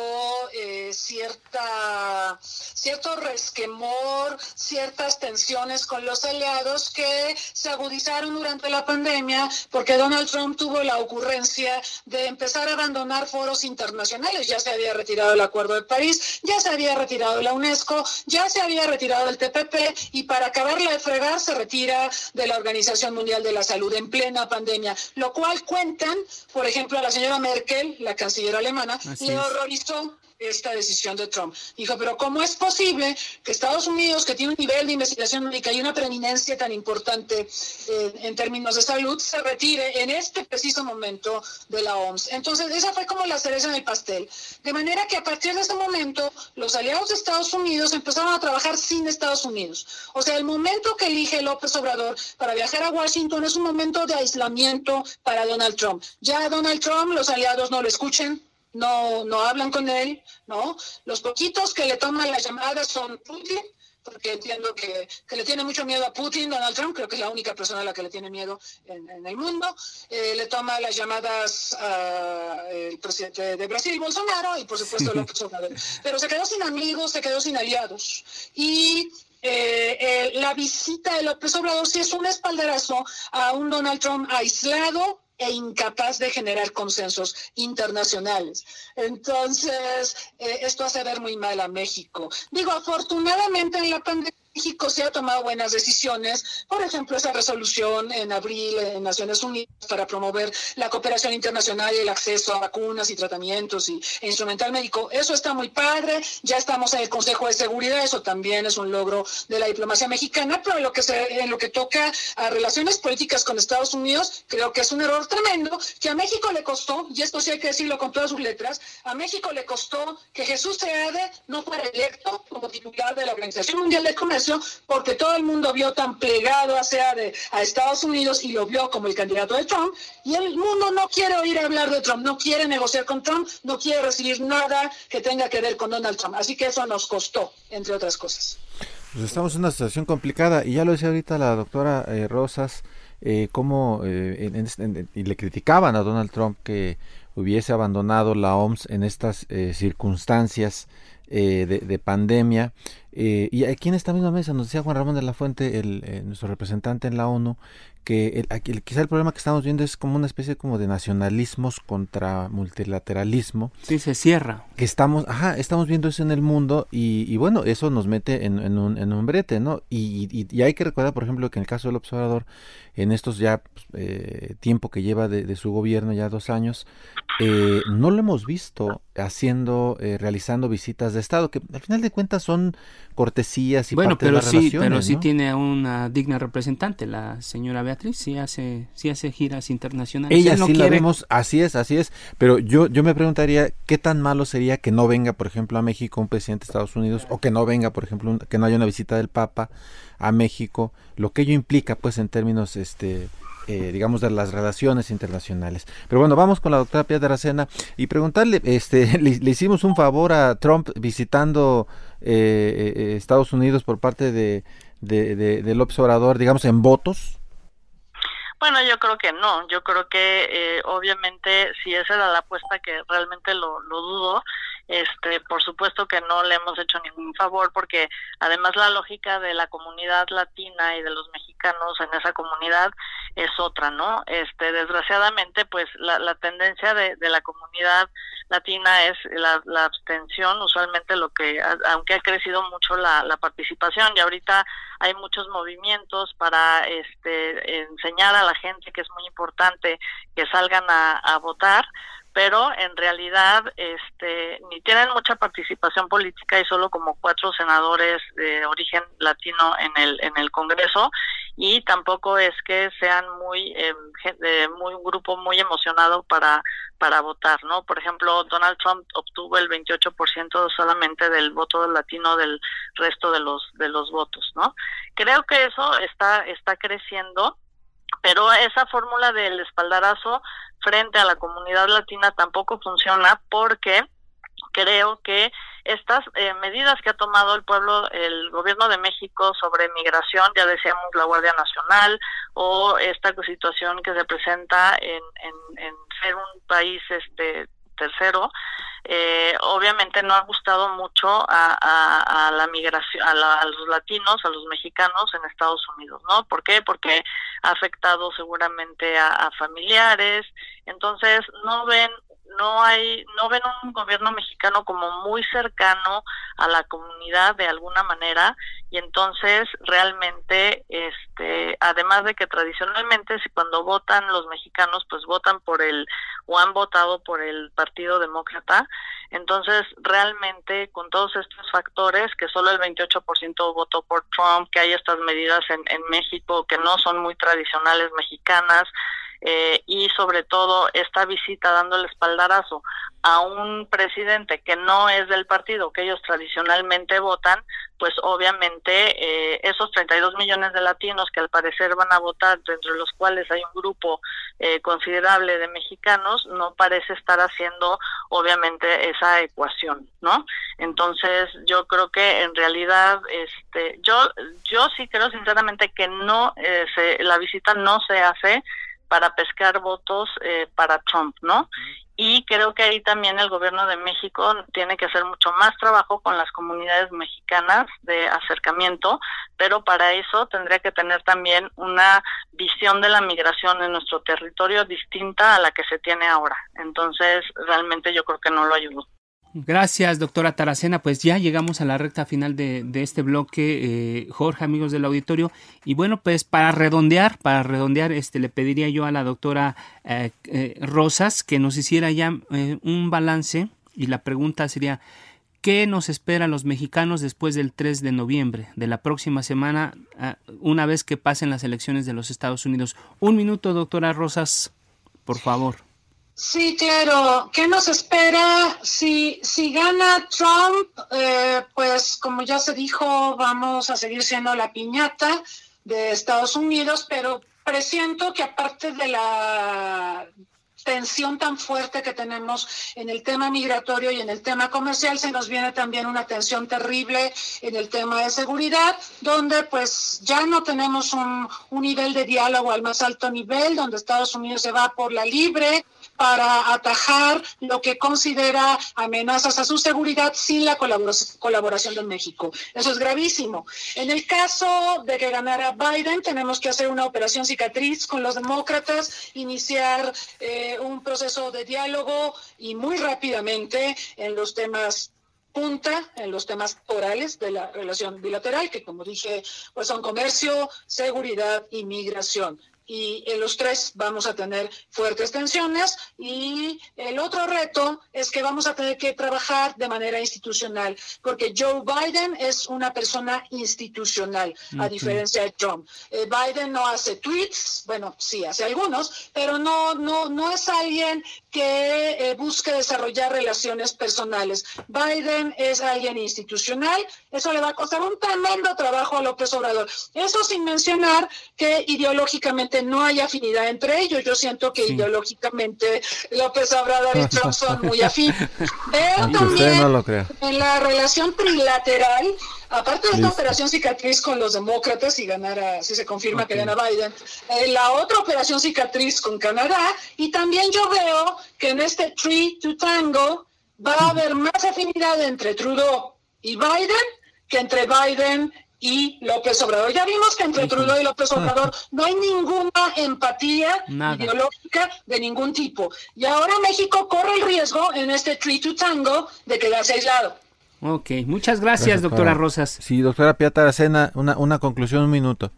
eh, cierta, cierto resquemor, ciertas tensiones con los aliados que se agudizaron durante la pandemia porque Donald Trump tuvo la ocurrencia de empezar a abandonar foros internacionales. Ya se había retirado el Acuerdo de París, ya se había retirado la UNESCO, ya se había retirado el TPP y para acabarla de fregar se retira de la Organización Mundial de la Salud en plena pandemia, lo cual cuentan, por ejemplo, a la señora Merkel, la canciller alemana, le horrorizó esta decisión de Trump. Dijo, pero ¿cómo es posible que Estados Unidos, que tiene un nivel de investigación médica y una preeminencia tan importante eh, en términos de salud, se retire en este preciso momento de la OMS? Entonces, esa fue como la cereza en el pastel. De manera que a partir de ese momento, los aliados de Estados Unidos empezaron a trabajar sin Estados Unidos. O sea, el momento que elige López Obrador para viajar a Washington es un momento de aislamiento para Donald Trump. Ya Donald Trump, los aliados no lo escuchen, no, no hablan con él, ¿no? Los poquitos que le toman las llamadas son Putin, porque entiendo que, le tiene mucho miedo a Putin, Donald Trump, creo que es la única persona a la que le tiene miedo en, el mundo. Eh, le toma las llamadas al presidente de Brasil, Bolsonaro, y por supuesto López Obrador. Pero se quedó sin amigos, se quedó sin aliados. Y eh, eh, la visita de López Obrador sí es un espaldarazo a un Donald Trump aislado e incapaz de generar consensos internacionales. Entonces, eh, esto hace ver muy mal a México. Digo, afortunadamente en la pandemia México se ha tomado buenas decisiones, por ejemplo, esa resolución en abril en Naciones Unidas para promover la cooperación internacional y el acceso a vacunas y tratamientos y, e instrumental médico. Eso está muy padre, ya estamos en el Consejo de Seguridad, eso también es un logro de la diplomacia mexicana, pero en lo que, se, en lo que toca a relaciones políticas con Estados Unidos, creo que es un error tremendo que a México le costó, y esto sí hay que decirlo con todas sus letras, a México le costó que Jesús Seade no fuera electo como titular de la Organización Mundial de Comercio porque todo el mundo vio tan plegado hacia de, a Estados Unidos y lo vio como el candidato de Trump, y el mundo no quiere oír hablar de Trump, no quiere negociar con Trump, no quiere recibir nada que tenga que ver con Donald Trump. Así que eso nos costó, entre otras cosas. Pues estamos en una situación complicada, y ya lo decía ahorita la doctora eh, Rosas, eh, cómo eh, y le criticaban a Donald Trump que hubiese abandonado la OMS en estas eh, circunstancias de, de, pandemia eh, y aquí en esta misma mesa nos decía Juan Ramón de la Fuente, el, eh, nuestro representante en la ONU, que el, quizá el problema que estamos viendo es como una especie como de nacionalismos contra multilateralismo. Sí, se cierra. Que estamos, ajá, estamos viendo eso en el mundo y, bueno, eso nos mete en, un, en un brete, ¿no? Y, y, hay que recordar, por ejemplo, que en el caso del observador, en estos ya pues, eh, tiempo que lleva de, su gobierno, ya dos años, eh, no lo hemos visto haciendo, eh, realizando visitas de Estado, que al final de cuentas son cortesías y bueno, parte pero de sí, pero sí tiene una digna representante, la señora Beatriz, sí hace, sí hace giras internacionales. Ella sí la vemos, así es, así es, pero yo, yo me preguntaría qué tan malo sería que no venga, por ejemplo, a México un presidente de Estados Unidos o que no venga, por ejemplo, que no haya una visita del Papa a México, lo que ello implica, pues, en términos, este, eh, digamos, de las relaciones internacionales. Pero bueno, vamos con la doctora Pia de Aracena y preguntarle, este, le, hicimos un favor a Trump visitando eh, eh, Estados Unidos por parte de, de, de, del observador, digamos, en votos. Bueno, yo creo que no. Yo creo que eh, obviamente si esa era la apuesta que realmente lo, lo dudo, este, por supuesto que no le hemos hecho ningún favor porque además la lógica de la comunidad latina y de los mexicanos en esa comunidad es otra, ¿no? Este, desgraciadamente, pues la, la tendencia de, de la comunidad latina es la, abstención, usualmente lo que, aunque ha crecido mucho la, la participación y ahorita hay muchos movimientos para este, enseñar a la gente que es muy importante que salgan a votar, pero en realidad este ni tienen mucha participación política y solo como cuatro senadores de origen latino en el en el Congreso y tampoco es que sean muy eh, muy un grupo muy emocionado para para votar, ¿no? Por ejemplo, Donald Trump obtuvo el 28% solamente del voto latino del resto de los de los votos, ¿no? Creo que eso está está creciendo pero esa fórmula del espaldarazo frente a la comunidad latina tampoco funciona porque creo que estas eh, medidas que ha tomado el pueblo, el gobierno de México sobre migración, ya decíamos la Guardia Nacional, o esta situación que se presenta en, en, ser un país este tercero, eh, obviamente no ha gustado mucho a, la migración, a, a, los latinos, a los mexicanos en Estados Unidos, ¿no? ¿Por qué? Porque ha afectado seguramente a, familiares, entonces no ven no hay no ven un gobierno mexicano como muy cercano a la comunidad de alguna manera y entonces realmente este además de que tradicionalmente si cuando votan los mexicanos pues votan por el o han votado por el Partido Demócrata. Entonces, realmente, con todos estos factores, que solo el 28% votó por Trump, que hay estas medidas en, en México que no son muy tradicionales mexicanas, eh, y sobre todo esta visita dando el espaldarazo a un presidente que no es del partido que ellos tradicionalmente votan, pues obviamente eh, esos 32 millones de latinos que al parecer van a votar, entre los cuales hay un grupo eh, considerable de mexicanos, no parece estar haciendo obviamente esa ecuación, ¿no? Entonces yo creo que en realidad, este, yo yo sí creo sinceramente que no eh, se, la visita no se hace para pescar votos eh, para Trump, ¿no? Y creo que ahí también el gobierno de México tiene que hacer mucho más trabajo con las comunidades mexicanas de acercamiento, pero para eso tendría que tener también una visión de la migración en nuestro territorio distinta a la que se tiene ahora. Entonces, realmente yo creo que no lo ayudó. Gracias, doctora Taracena. Pues ya llegamos a la recta final de, este bloque, eh, Jorge, amigos del auditorio. Y bueno, pues para redondear, para redondear, este, le pediría yo a la doctora eh, eh, Rosas que nos hiciera ya un balance. Y la pregunta sería, ¿qué nos espera a los mexicanos después del 3 de noviembre, de la próxima semana, una vez que pasen las elecciones de los Estados Unidos? Un minuto, doctora Rosas, por favor. Sí, claro. ¿Qué nos espera? Si, si gana Trump, eh, pues como ya se dijo, vamos a seguir siendo la piñata de Estados Unidos, pero presiento que aparte de la tensión tan fuerte que tenemos en el tema migratorio y en el tema comercial, se nos viene también una tensión terrible en el tema de seguridad, donde pues ya no tenemos un, un nivel de diálogo al más alto nivel, donde Estados Unidos se va por la libre, para atajar lo que considera amenazas a su seguridad sin la colaboración de México. Eso es gravísimo. En el caso de que ganara Biden, tenemos que hacer una operación cicatriz con los demócratas, iniciar eh, un proceso de diálogo y muy rápidamente en los temas punta en los temas orales de la relación bilateral, que como dije, pues son comercio, seguridad y migración y en los tres vamos a tener fuertes tensiones y el otro reto es que vamos a tener que trabajar de manera institucional porque Joe Biden es una persona institucional a diferencia de Trump. Eh, Biden no hace tweets, bueno, sí hace algunos, pero no no no es alguien que eh, busque desarrollar relaciones personales. Biden es alguien institucional, eso le va a costar un tremendo trabajo a López Obrador. Eso sin mencionar que ideológicamente no hay afinidad entre ellos. Yo siento que ideológicamente López Obrador y Trump son muy afines. Pero también en la relación trilateral Aparte de esta operación cicatriz con los demócratas y ganara, si se confirma que gana Biden, eh, la otra operación cicatriz con Canadá, y también yo veo que en este Tree to Tango va a haber más afinidad entre Trudeau y Biden que entre Biden y López Obrador. Ya vimos que entre Trudeau y López Obrador no hay ninguna empatía ideológica de ningún tipo. Y ahora México corre el riesgo en este Tree to Tango de quedarse aislado. Ok, muchas gracias, doctora Rosas. Sí, doctora Piata Aracena, una, una conclusión, un minuto.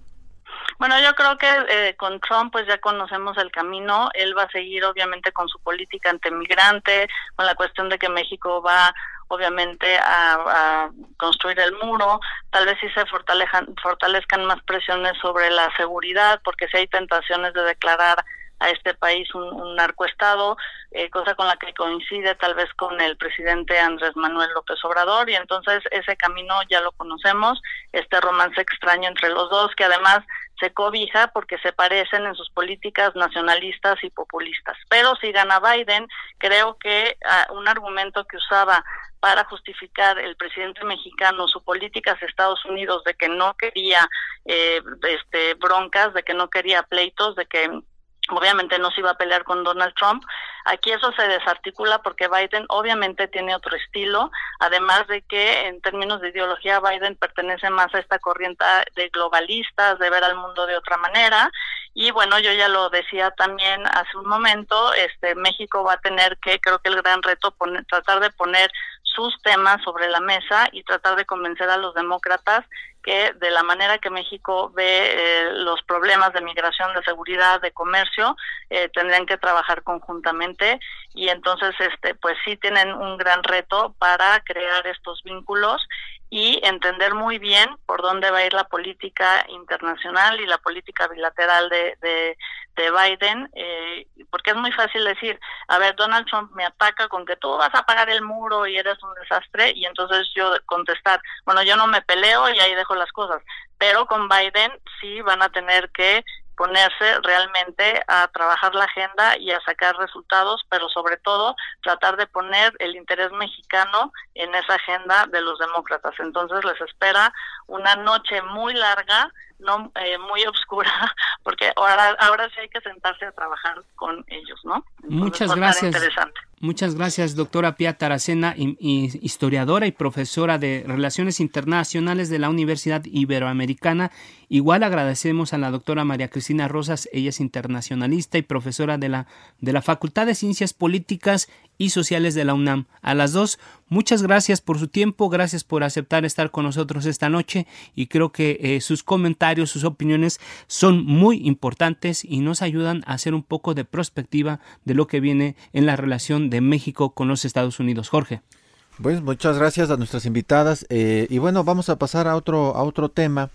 Bueno, yo creo que eh, con Trump pues ya conocemos el camino. Él va a seguir obviamente con su política antimigrante, con la cuestión de que México va obviamente a, a, construir el muro, tal vez sí se fortalezcan, fortalezcan más presiones sobre la seguridad, porque si hay tentaciones de declarar a este país un, narcoestado, eh, cosa con la que coincide tal vez con el presidente Andrés Manuel López Obrador, y entonces ese camino ya lo conocemos, este romance extraño entre los dos, que además se cobija porque se parecen en sus políticas nacionalistas y populistas. Pero si gana Biden, creo que ah, un argumento que usaba para justificar el presidente mexicano su política hacia Estados Unidos de que no quería eh, este broncas, de que no quería pleitos, de que obviamente no se iba a pelear con Donald Trump. Aquí eso se desarticula porque Biden obviamente tiene otro estilo, además de que en términos de ideología Biden pertenece más a esta corriente de globalistas, de ver al mundo de otra manera. Y bueno, yo ya lo decía también hace un momento, este México va a tener que, creo que el gran reto, poner, tratar de poner sus temas sobre la mesa y tratar de convencer a los demócratas que de la manera que México ve eh, los problemas de migración, de seguridad, de comercio, eh, tendrían que trabajar conjuntamente. Y entonces este pues sí tienen un gran reto para crear estos vínculos y entender muy bien por dónde va a ir la política internacional y la política bilateral de, de, Biden, eh, porque es muy fácil decir, a ver, Donald Trump me ataca con que tú vas a pagar el muro y eres un desastre, y entonces yo contestar, bueno, yo no me peleo y ahí dejo las cosas, pero con Biden sí van a tener que ponerse realmente a trabajar la agenda y a sacar resultados, pero sobre todo tratar de poner el interés mexicano en esa agenda de los demócratas. Entonces les espera una noche muy larga, no eh, muy oscura, porque ahora ahora sí hay que sentarse a trabajar con ellos, ¿no? Muchas gracias. Muchas gracias, doctora Pia Taracena, historiadora y profesora de Relaciones Internacionales de la Universidad Iberoamericana. Igual agradecemos a la doctora María Cristina Rosas, ella es internacionalista y profesora de la, de la Facultad de Ciencias Políticas y Sociales de la UNAM. A las dos, muchas gracias por su tiempo, gracias por aceptar estar con nosotros esta noche y creo que eh, sus comentarios, sus opiniones son muy importantes y nos ayudan a hacer un poco de perspectiva de lo que viene en la relación de México con los Estados Unidos. Jorge. Pues muchas gracias a nuestras invitadas eh, y bueno, vamos a pasar a otro, a otro tema.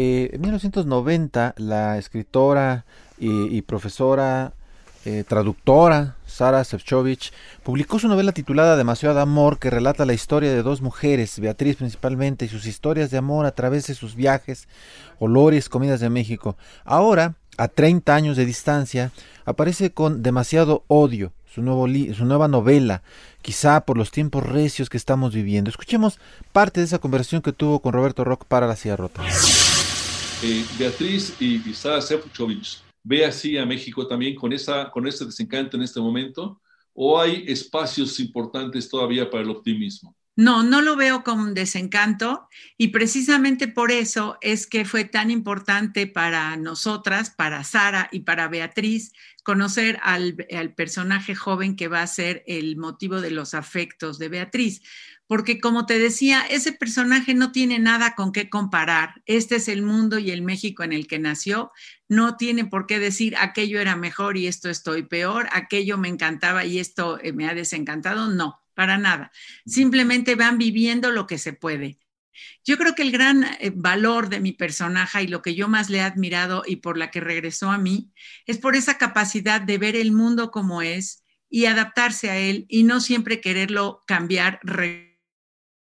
Eh, en 1990, la escritora y, profesora, eh, traductora Sara Sefcovic publicó su novela titulada Demasiado Amor, que relata la historia de dos mujeres, Beatriz principalmente, y sus historias de amor a través de sus viajes, olores, comidas de México. Ahora, a 30 años de distancia, aparece con Demasiado Odio, su, nuevo su nueva novela, quizá por los tiempos recios que estamos viviendo. Escuchemos parte de esa conversación que tuvo con Roberto Rock para La Silla Rota. Eh, Beatriz y, Sara ve así a México también con, esa, con ese desencanto en este momento? ¿O hay espacios importantes todavía para el optimismo? No, no lo veo como un desencanto y precisamente por eso es que fue tan importante para nosotras, para Sara y para Beatriz, conocer al, al, personaje joven que va a ser el motivo de los afectos de Beatriz, porque como te decía, ese personaje no tiene nada con qué comparar. Este es el mundo y el México en el que nació. No tiene por qué decir aquello era mejor y esto estoy peor, aquello me encantaba y esto eh, me ha desencantado. No, para nada. Simplemente van viviendo lo que se puede. Yo creo que el gran eh, valor de mi personaje y lo que yo más le he admirado y por la que regresó a mí es por esa capacidad de ver el mundo como es y adaptarse a él y no siempre quererlo cambiar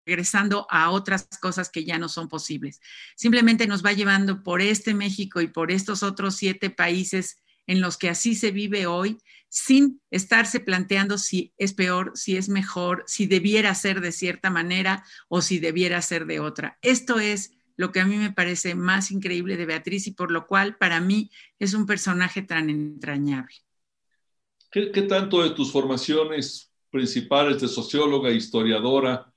regresando a otras cosas que ya no son posibles. Simplemente nos va llevando por este México y por estos otros siete países en los que así se vive hoy, sin estarse planteando si es peor, si es mejor, si debiera ser de cierta manera o si debiera ser de otra. Esto es lo que a mí me parece más increíble de Beatriz y por lo cual para mí es un personaje tan entrañable. ¿Qué, tanto de tus formaciones principales de socióloga, historiadora,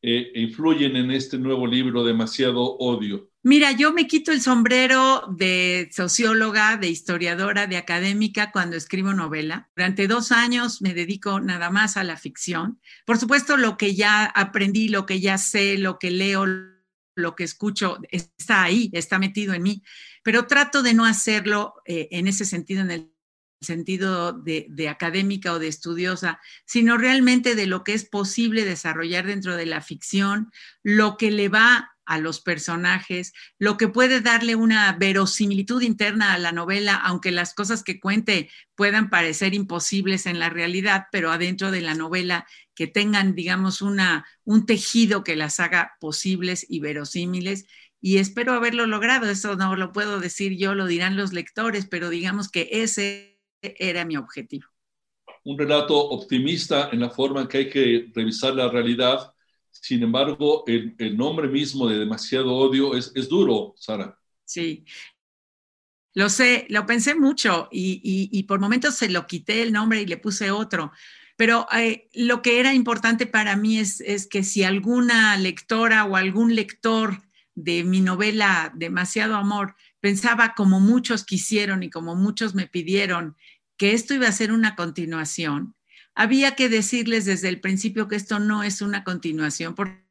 eh, influyen en este nuevo libro Demasiado Odio? Mira, yo me quito el sombrero de socióloga, de historiadora, de académica cuando escribo novela. Durante dos años me dedico nada más a la ficción. Por supuesto, lo que ya aprendí, lo que ya sé, lo que leo, lo que escucho, está ahí, está metido en mí, pero trato de no hacerlo eh, en ese sentido en el sentido de, académica o de estudiosa, sino realmente de lo que es posible desarrollar dentro de la ficción, lo que le va a los personajes, lo que puede darle una verosimilitud interna a la novela, aunque las cosas que cuente puedan parecer imposibles en la realidad, pero adentro de la novela que tengan, digamos, una, un tejido que las haga posibles y verosímiles. Y espero haberlo logrado. Eso no lo puedo decir yo, lo dirán los lectores, pero digamos que ese era mi objetivo. Un relato optimista en la forma en que hay que revisar la realidad. Sin embargo, el, nombre mismo de demasiado odio es, duro, Sara. Sí, lo sé, lo pensé mucho y, por momentos se lo quité el nombre y le puse otro. Pero eh, lo que era importante para mí es, es, que si alguna lectora o algún lector de mi novela Demasiado Amor pensaba como muchos quisieron y como muchos me pidieron que esto iba a ser una continuación, había que decirles desde el principio que esto no es una continuación porque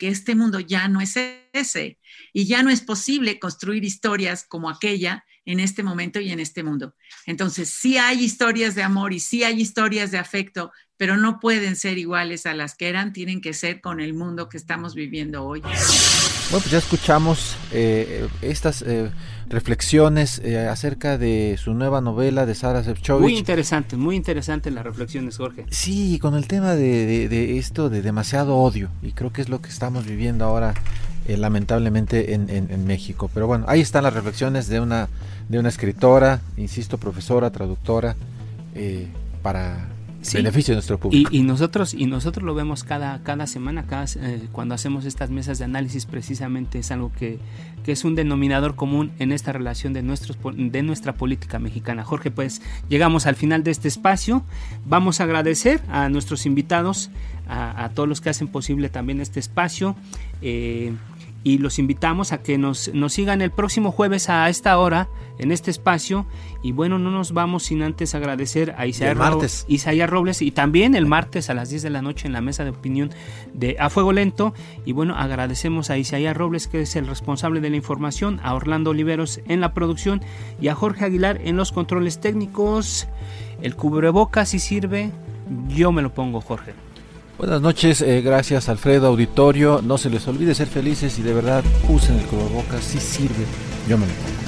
este mundo ya no es ese y ya no es posible construir historias como aquella en este momento y en este mundo. Entonces, sí hay historias de amor y sí hay historias de afecto, pero no pueden ser iguales a las que eran, tienen que ser con el mundo que estamos viviendo hoy. Bueno, pues ya escuchamos eh, estas eh, reflexiones eh, acerca de su nueva novela de Sara Sefcovic. Muy interesante, muy interesante las reflexiones, Jorge. Sí, con el tema de, esto de demasiado odio, y creo que es lo que estamos viviendo ahora, lamentablemente, en, en, México. Pero bueno, ahí están las reflexiones de una, de una escritora, insisto, profesora, traductora, para beneficio de nuestro público. Y, nosotros y nosotros lo vemos cada cada semana, cada, eh, cuando hacemos estas mesas de análisis, precisamente es algo que, que, es un denominador común en esta relación de nuestros de nuestra política mexicana. Jorge, pues llegamos al final de este espacio. Vamos a agradecer a nuestros invitados, a, todos los que hacen posible también este espacio. Eh, y los invitamos a que nos, nos sigan el próximo jueves a esta hora en este espacio y bueno, no nos vamos sin antes agradecer a Isaías, Robles y también el martes a las 10 de la noche en la mesa de opinión de A Fuego Lento y bueno, agradecemos a Isaías Robles que es el responsable de la información, a Orlando Oliveros en la producción y a Jorge Aguilar en los controles técnicos. El cubrebocas si sirve, yo me lo pongo Jorge. Buenas noches, eh, gracias Alfredo Auditorio. No se les olvide ser felices y de verdad usen el cubrebocas, si sirve. Yo me lo pongo.